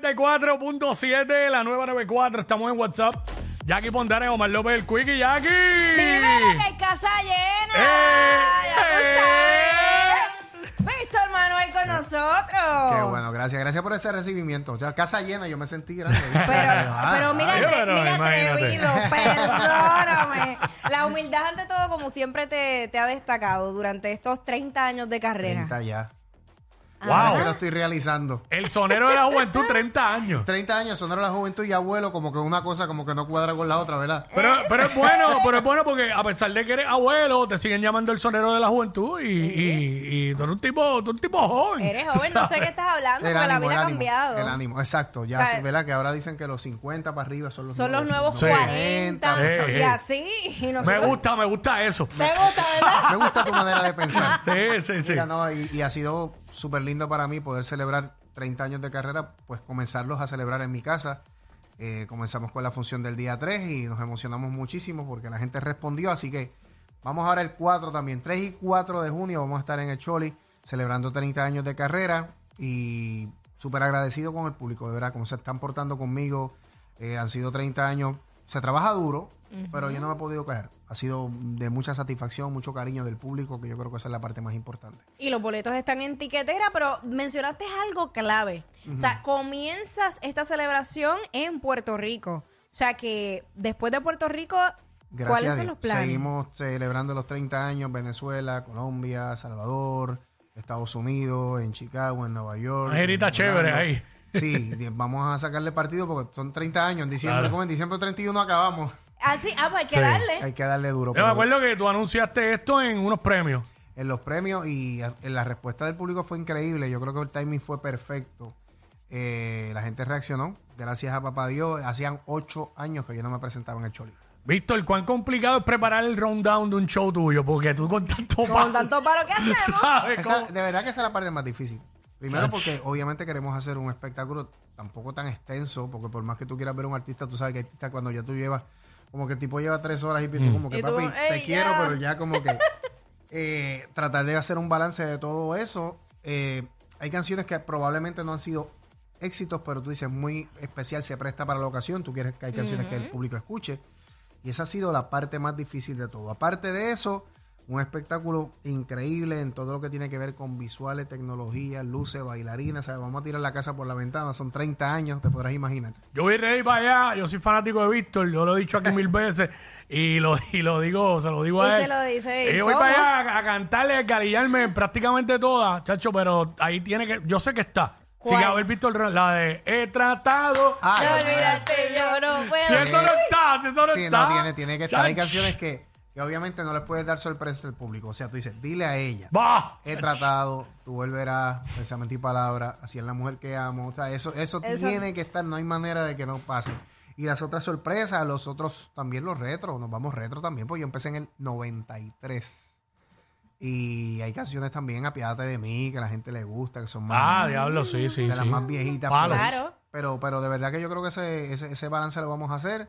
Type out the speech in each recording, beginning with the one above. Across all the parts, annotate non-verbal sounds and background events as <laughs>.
94.7, la nueva 94. Estamos en WhatsApp. Jackie Fontana y Omar López, el Quickie, Jackie. Dímelo que hay casa llena. ¡Eh! Ya tú sabes. Víctor Manuel con nosotros. Qué bueno, gracias, gracias por ese recibimiento. Ya casa llena, yo me sentí grande. Pero, pero mira, ay, atre- pero mira imagínate. atrevido, <laughs> perdóname. La humildad ante todo, como siempre te, te ha destacado durante estos 30 años de carrera. 30 ya. Wow. Que lo estoy realizando. El sonero de la juventud, 30 años. 30 años, sonero la juventud y abuelo, como que una cosa como que no cuadra con la otra, ¿verdad? Pero, pero es <laughs> bueno, pero es bueno porque a pesar de que eres abuelo, te siguen llamando el sonero de la juventud y, y, y tú eres un tipo, tú eres un tipo joven. Eres <laughs> joven, no sé qué estás hablando, El porque la vida ha cambiado. El ánimo, exacto. Ya, O sea, sí, ¿verdad? Que ahora dicen que los 50 para arriba son los Son los nuevos Sí. 40 Sí, y sí. así. Y Me nosotros- gusta, me gusta eso. ¿Te gusta, verdad? Me gusta tu manera de pensar. <laughs> Sí, sí, sí. Mira, no, y, y ha sido súper lindo para mí poder celebrar 30 años de carrera, pues comenzarlos a celebrar en mi casa. Eh, comenzamos con la función del día 3 y nos emocionamos muchísimo porque la gente respondió, así que vamos ahora el 4 también, 3 y 4 de junio vamos a estar en el Choli celebrando 30 años de carrera y súper agradecido con el público, de verdad, cómo se están portando conmigo. Eh, han sido 30 años, se trabaja duro, pero yo no me he podido quejar. Ha sido de mucha satisfacción, mucho cariño del público, que yo creo que esa es la parte más importante. Y los boletos están en tiquetera, pero mencionaste algo clave. O sea, comienzas esta celebración en Puerto Rico. O sea que después de Puerto Rico, Gracias ¿cuáles a son los planes? Seguimos celebrando los 30 años, Venezuela, Colombia, Salvador, Estados Unidos, en Chicago, en Nueva York. Una chévere ahí. Sí, <laughs> vamos a sacarle partido porque son 30 años. En diciembre, Claro. como en diciembre 31 acabamos. Ah, sí, ah, pues hay que Sí. darle. Hay que darle duro. Yo pero me acuerdo que tú anunciaste esto en unos premios. En los premios y a- en la respuesta del público fue increíble. Yo creo que el timing fue perfecto. Eh, la gente reaccionó. Gracias a papá Dios. Hacían ocho años que yo no me presentaba en el Choli. Víctor, ¿cuán complicado es preparar el rundown de un show tuyo? Porque tú con tanto Con palo, tanto paro que <laughs> hacemos. ¿sabes? Esa- Como- de verdad que esa es la parte más difícil. Primero Chach. porque obviamente queremos hacer un espectáculo tampoco tan extenso, porque por más que tú quieras ver a un artista, tú sabes que artista cuando ya tú llevas, como que el tipo lleva tres horas y Mm. tú como que Y tú, papi, te "Ey, quiero, ya". pero ya como que <laughs> eh, tratar de hacer un balance de todo eso. Eh, hay canciones que probablemente no han sido éxitos, pero tú dices muy especial, se presta para la ocasión, tú quieres que hay canciones que el público escuche. Y esa ha sido la parte más difícil de todo. Aparte de eso, un espectáculo increíble en todo lo que tiene que ver con visuales, tecnología, luces, bailarinas. Vamos a tirar la casa por la ventana. Son 30 años, te podrás imaginar. Yo voy ready para allá, yo soy fanático de Víctor, yo lo he dicho aquí mil <laughs> veces y lo, y lo digo, se lo digo Y a él. se lo dice, y yo voy somos. para allá a, a cantarle, a galillarme prácticamente todas, chacho, pero ahí tiene que, yo sé que está. Sí, que a ver, Víctor, la de he tratado. Ah, olvidarte, yo no puedo. si esto no está, si esto no Sí, está. no, tiene, tiene que estar. Hay canciones que, que obviamente no les puedes dar sorpresa al público. O sea, tú dices, dile a ella. Bah. He tratado, tú volverás, pensamiento y palabra, así es la mujer que amo. O sea, eso, eso, Eso- tiene que estar, no hay manera de que no pase. Y las otras sorpresas, los otros, también los retros, nos vamos retro también, porque yo empecé en el 93. Y hay canciones también, Apiádate de mí, que a la gente le gusta, que son más, Ah, diablo, sí, sí, de sí. las más viejitas. Pero- Claro. Pero, pero de verdad que yo creo que ese, ese, ese balance lo vamos a hacer.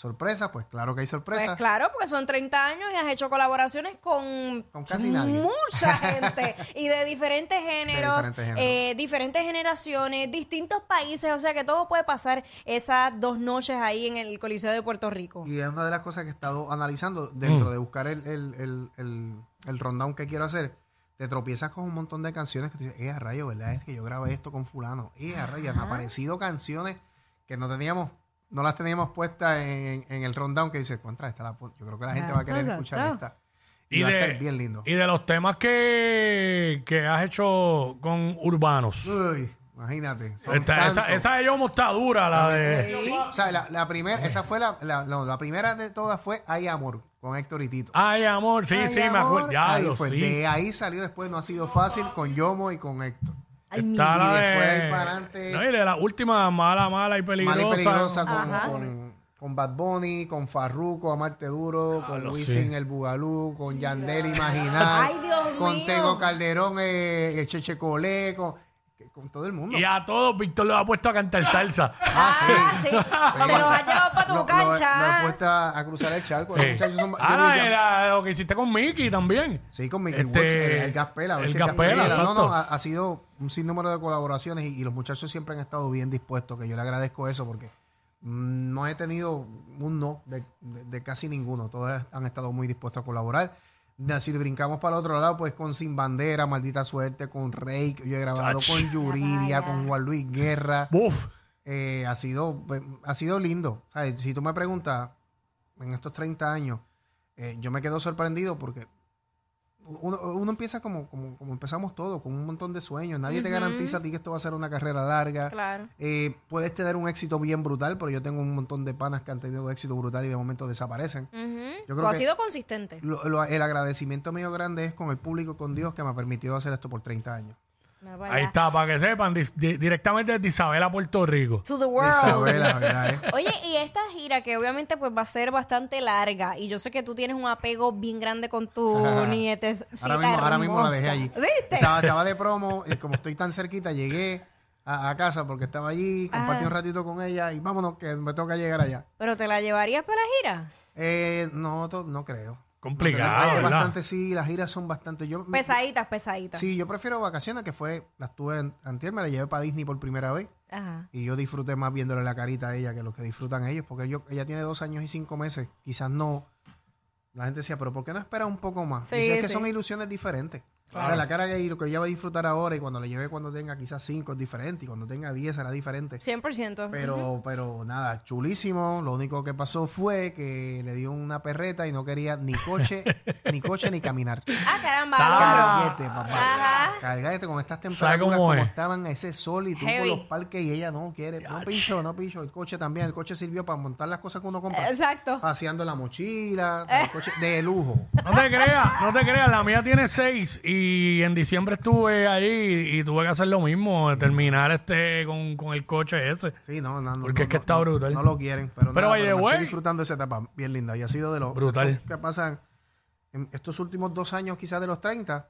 Sorpresa, pues claro que hay sorpresa. Pues claro, porque son 30 años y has hecho colaboraciones con, Con casi nadie. mucha <laughs> gente y de diferentes géneros, diferentes géneros. eh, diferentes generaciones, distintos países, o sea que todo puede pasar esas dos noches ahí en el Coliseo de Puerto Rico. Y es una de las cosas que he estado analizando dentro Mm. de buscar el, el, el, el, el rundown que quiero hacer. Te tropiezas con un montón de canciones que te dices, eh, a rayo, ¿verdad? Es que yo grabé esto con fulano. Eh, a rayo, han aparecido canciones que no teníamos, no las teníamos puestas en, en el rundown que dice, contra esta la pon-". Yo creo que la gente va a querer escuchar esta. Y, Y va a de, estar bien lindo. y de los temas que, que has hecho con urbanos. Uy, imagínate. Esta- esa, esa de Yomo está dura, la de. Sí, o sea, la, la primera, esa fue la, la, no, la primera de todas fue Hay Amor, con Héctor y Tito. Ay, amor, sí, Ay, sí, me amor. acuerdo. Ya, Ahí lo fue. sí. De ahí salió después, no ha sido fácil, con Yomo y con Héctor. Ay, mi Está y la después de. ahí para adelante- No, y la última, mala, mala y peligrosa. Mala y peligrosa con, Ajá. con, con Bad Bunny, con Farruko, Amarte Duro, con lo Wisin sí. El Bugalú, con Yandel Imaginar, Ay, Dios con mío. Tego Calderón, eh, el Cheche Colé, con- todo el mundo. Y a todos Víctor lo ha puesto a cantar salsa. Ah, sí. Te los has llevado para tu Lo- lo- cancha. Lo, he ah. puesto a, a cruzar el charco. Los muchachos son- yo Ah, era lo que hiciste con Mickey también. Sí, con Mickey Este, Watts, el, el Gaspela. a el si Gaspela, No, exacto. no, ha, ha sido un sinnúmero de colaboraciones y, y los muchachos siempre han estado bien dispuestos, que yo le agradezco eso porque mm, no he tenido un no de, de- de casi ninguno. Todos han estado muy dispuestos a colaborar. Si brincamos para el otro lado, pues con Sin Bandera, Maldita Suerte, con Rey, que yo he grabado Chach. con Yuridia, con Juan Luis Guerra. Uf. Eh, ha sido pues, ha sido lindo. O sea, si tú me preguntas, en estos 30 años, eh, yo me quedo sorprendido porque uno, uno empieza como, como, como empezamos todos, con un montón de sueños. Nadie te garantiza a ti que esto va a ser una carrera larga. Claro. Eh, puedes tener un éxito bien brutal, pero yo tengo un montón de panas que han tenido éxito brutal y de momento desaparecen. Yo creo has que- sido consistente. Lo- lo- el agradecimiento mío grande es con el público, con Dios, que me ha permitido hacer esto por 30 años. Ahí está, para que sepan, di- directamente desde Isabela, Puerto Rico. To the world. Isabela, <laughs> ¿verdad? eh? Oye, y esta gira que obviamente pues va a ser bastante larga y yo sé que tú tienes un apego bien grande con tu <laughs> nietecita Ahora mismo, ahora mismo la hermosa. dejé allí. ¿Viste? Estaba, estaba de promo y como estoy tan cerquita, llegué a, a casa porque estaba allí, compartí Ah. un ratito con ella y vámonos que me toca llegar allá. ¿Pero te la llevarías para la gira? Eh, no, to- no creo. Complicado, No, es ¿verdad? bastante, sí, las giras son bastante. Yo, Pesaditas, pesaditas. Sí, yo prefiero vacaciones que fue, las tuve en, antier, me la llevé para Disney por primera vez Ajá. y yo disfruté más viéndole la carita a ella que lo que disfrutan ellos, porque yo, ella tiene dos años y cinco meses, quizás no. La gente decía, pero ¿por qué no espera un poco más? Sí, Dice, es que son ilusiones diferentes. O sea, la cara que lo que ella va a disfrutar ahora y cuando le lleve cuando tenga quizás cinco es diferente y cuando tenga diez será diferente. 100%. Pero, pero nada, chulísimo. Lo único que pasó fue que le dio una perreta y no quería ni coche, <laughs> ni coche ni caminar. Ah, caramba. Ah. al hombro. Carguete con estas ¿Sabe temperaturas cómo como es? estaban, ese sol y tú Heavy. por los parques y ella no quiere. No picho, no picho. El coche también. El coche sirvió para montar las cosas que uno compra. Exacto. Paseando la mochila, el coche de lujo. No te creas, no te creas, la mía tiene seis y en diciembre estuve ahí y tuve que hacer lo mismo, terminar este con, con el coche ese. Sí, no, no, no. Porque no, es que no, está no, brutal. No lo quieren, pero, Pero, nada, the me estoy disfrutando esa etapa bien linda y ha sido de los Brutal. que pasan en estos últimos dos años, quizás de los 30,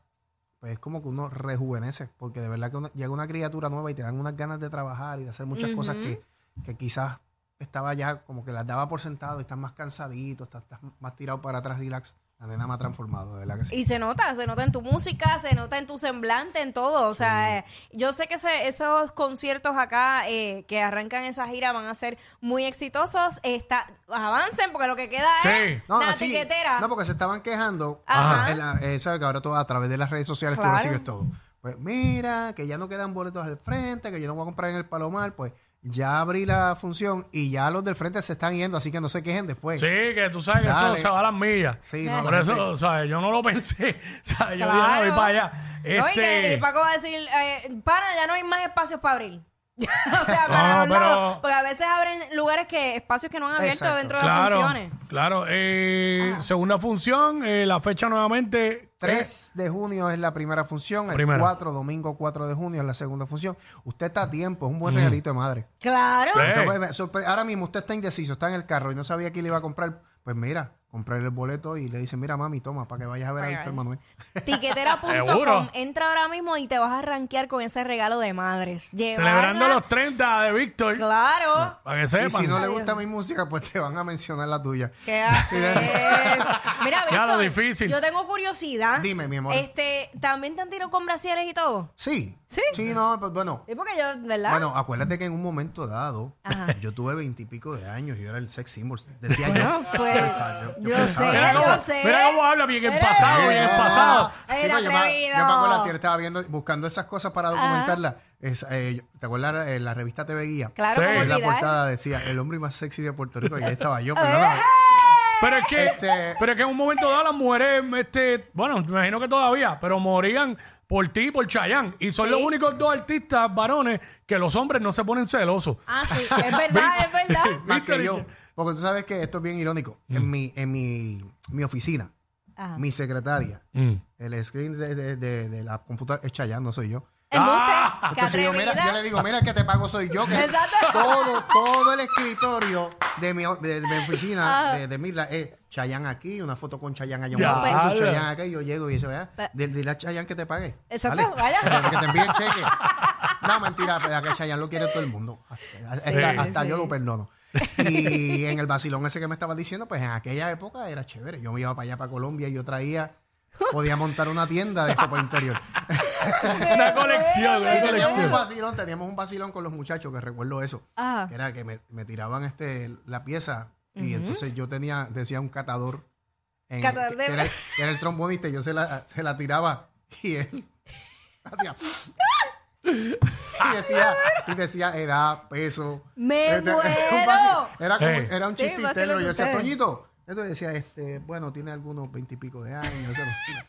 pues es como que uno rejuvenece, porque de verdad que uno- llega una criatura nueva y te dan unas ganas de trabajar y de hacer muchas cosas que, que quizás estaba ya como que las daba por sentado y estás más cansadito, estás, estás más tirado para atrás, relax. La nena me ha transformado, de verdad que sí. Y se nota, se nota en tu música, se nota en tu semblante, en todo. O sea, eh, yo sé que ese- esos conciertos acá eh, que arrancan esa gira van a ser muy exitosos. Está, avancen porque lo que queda Sí. es No, sí. tiquetera. No, porque se estaban quejando. Ajá. En la- eh, ¿sabes? Que ahora todo a través de las redes sociales Claro. tú recibes todo. Pues mira, que ya no quedan boletos al frente, que yo no voy a comprar en el Palomar. Pues ya abrí la función y ya los del frente se están yendo, así que no se quejen después. Sí, que tú sabes que eso se va a las millas. Sí, no, Por eso, ¿sabes? Yo no lo <laughs> pensé. ¿sabes? Yo dije, no, Claro. voy para allá. No, y que Este, y Paco va a decir, eh, pana, ya no hay más espacios para abrir. <laughs> o sea, No, para los pero- lados. Porque a veces abren lugares que, espacios que no han abierto Exacto. dentro de las claro, funciones. claro. Eh, segunda función, eh, la fecha nuevamente. 3 de junio es la primera función, el Primera. 4, domingo 4 de junio es la segunda función. Usted está a tiempo, es un buen regalito de madre. Claro. Sorpre- ahora mismo usted está indeciso, está en el carro y no sabía que le iba a comprar. Pues mira, comprarle el boleto y le dice, mira mami, toma, para que vayas a ver a Víctor. Manuel. <laughs> Tiquetera.com. Entra ahora mismo y te vas a rankear con ese regalo de madres. Celebrando los 30 de Víctor. Claro. Para que Y sepan. si no le gusta Dios. mi música, pues te van a mencionar la tuya. ¿Qué <laughs> haces? Mira, Ya lo Víctor, difícil. yo tengo curiosidad. Dime, mi amor. Este, ¿también te han tirado con brasieres y todo? Sí. ¿Sí? Sí, no, pues bueno. Es porque yo, ¿verdad? Bueno, acuérdate que en un momento dado, Ajá. yo tuve veintipico de años y yo era el sex symbol. Decía Bueno, yo. pues, yo sé, Mira era cómo, yo sé. mira cómo habla bien en Eres- pasado, bien pasado. Era pues yo, me, atrevido. yo me acuerdo la tía estaba viendo, buscando esas cosas para documentarlas. Es, eh, yo- ¿Te acuerdas en la revista TV Guía? Claro, Sí. En la portada decía el hombre más sexy de Puerto Rico y ahí estaba yo. <laughs> nada. Pero es que, Este- pero es que en un momento dado las mujeres, este, bueno, me imagino que todavía, pero morían por ti y por Chayanne. Y son Sí. los únicos dos artistas varones que los hombres no se ponen celosos. Ah, sí, es <laughs> verdad, es verdad. <laughs> Más que yo. Porque tú sabes que esto es bien irónico. Mm. En, mi, en mi, mi oficina, Ajá. mi secretaria, Mm. el screen de, de- de- de la computadora es Chayanne, no soy yo. Embuste, Ah, Entonces yo, mira, yo le digo, mira, el que te pago soy yo. Que Exacto. <laughs> todo, todo el escritorio de mi, de, de mi oficina, Ah. de, de Mirla, es Chayanne aquí, una foto con Chayanne allá, Ya, una foto con. Chayanne acá, y yo llego y dice, vea, dile, a Chayanne que te pague. Exacto, ¿vale? vaya. Que te envíe el cheque. No, mentira, pero que Chayanne lo quiere todo el mundo. Hasta, hasta yo lo perdono. <laughs> Y en el vacilón ese que me estabas diciendo, pues en aquella época era chévere. Yo me iba para allá, para Colombia, y yo traía, podía montar una tienda de ropa interior. <laughs> Una colección, una Y teníamos un vacilón, teníamos un vacilón con los muchachos, que recuerdo eso. Ajá. Que era que me, me tiraban este la pieza y entonces yo tenía, decía un catador. En, Catador de- que, era, <laughs> que era el trombonista y yo se la, se la tiraba y él hacía... y decía, y decía edad, peso. ¡Me Este, muero! Era, como, Hey. era un Sí, chiste interno. Yo decía, ustedes. Toñito. Entonces decía, este, bueno, tiene algunos veintipico de años. no-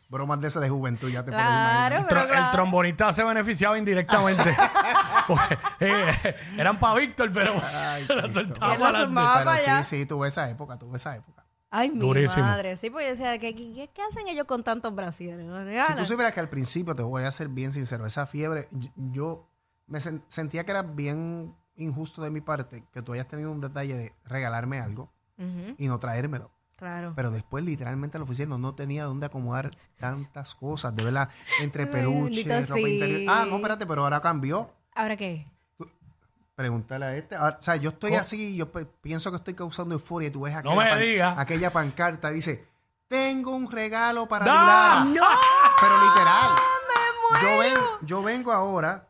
bromas de esas de juventud, ya te puedes Claro, imaginar. Tro- El trombonista se beneficiaba indirectamente. <laughs> Porque, eh, eran para Víctor, pero Ay, <laughs> la Cristo. soltaba Él la para adelante. sumaba. Pero para allá. sí, sí, tuve esa época, tuve esa época. Ay, mi madre. Sí, pues yo decía, ¿qué, qué, qué hacen ellos con tantos brasieres? ¿No Si tú supieras que al principio, te voy a ser bien sincero, esa fiebre, yo me sen- sentía que era bien injusto de mi parte que tú hayas tenido un detalle de regalarme algo y no traérmelo. claro. Pero después, literalmente, al oficina no tenía dónde acomodar tantas cosas, de verdad, entre <laughs> peluches, ropa sí. interior. Ah, no, espérate, pero ahora cambió. ¿Ahora qué? Pregúntale a este. Ahora, o sea, yo estoy así, yo pe- pienso que estoy causando euforia y tú ves No aquella, digas. aquella pancarta, dice, tengo un regalo para ¡Da! Dilara". ¡No! Pero literal. Yo, ven, yo vengo ahora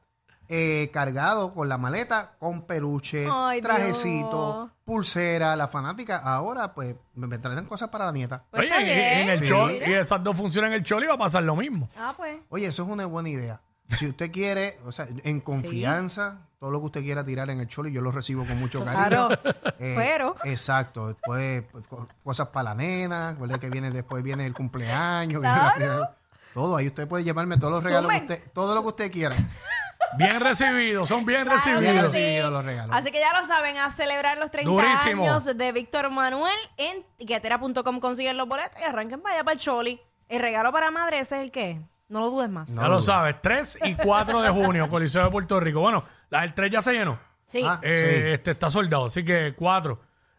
eh, cargado con la maleta, con peluche, Ay, trajecito, Dios. pulsera, la fanática. Ahora, pues, me, me traen cosas para la nieta. Pues Oye, y- bien, en el Sí. chol, mira. y esas dos funciones en el chol iba a pasar lo mismo. Ah, pues. Oye, eso es una buena idea. Si usted quiere, o sea, en confianza, todo lo que usted quiera tirar en el choli, yo lo recibo con mucho cariño. Claro. Eh, Pero- Exacto. Después, pues, co- cosas para la nena. Que viene, después viene el cumpleaños. viene la primera- todo. Ahí usted puede llevarme todos los regalos que usted, todo lo que usted quiera. Bien recibidos, son bien Claro recibidos. Bien que recibidos sí. los regalos. Así que ya lo saben, a celebrar los 30 Durísimo. años de Víctor Manuel en guetera.com consiguen los boletos y arranquen para allá para el Choli. El regalo para madre, ese es el que. No lo dudes más. Ya lo sabes, 3 y 4 de junio, <laughs> Coliseo de Puerto Rico. Bueno, la del 3 ya se llenó. Sí. Ah, Eh, sí. Este está soldado, así que 4.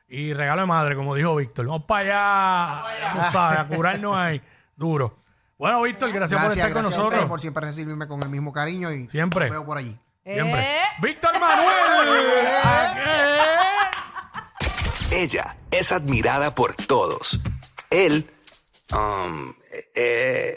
Y regalo de madre, como dijo Víctor. Vamos para allá, tú sabes, a curarnos ahí. Duro. Bueno, Víctor, gracias, por estar con gracias a ustedes nosotros. por siempre recibirme con el mismo cariño y Siempre. los veo por allí. Siempre. Eh. Víctor Manuel. <laughs> ¿A Ella es admirada por todos. Él, um, eh,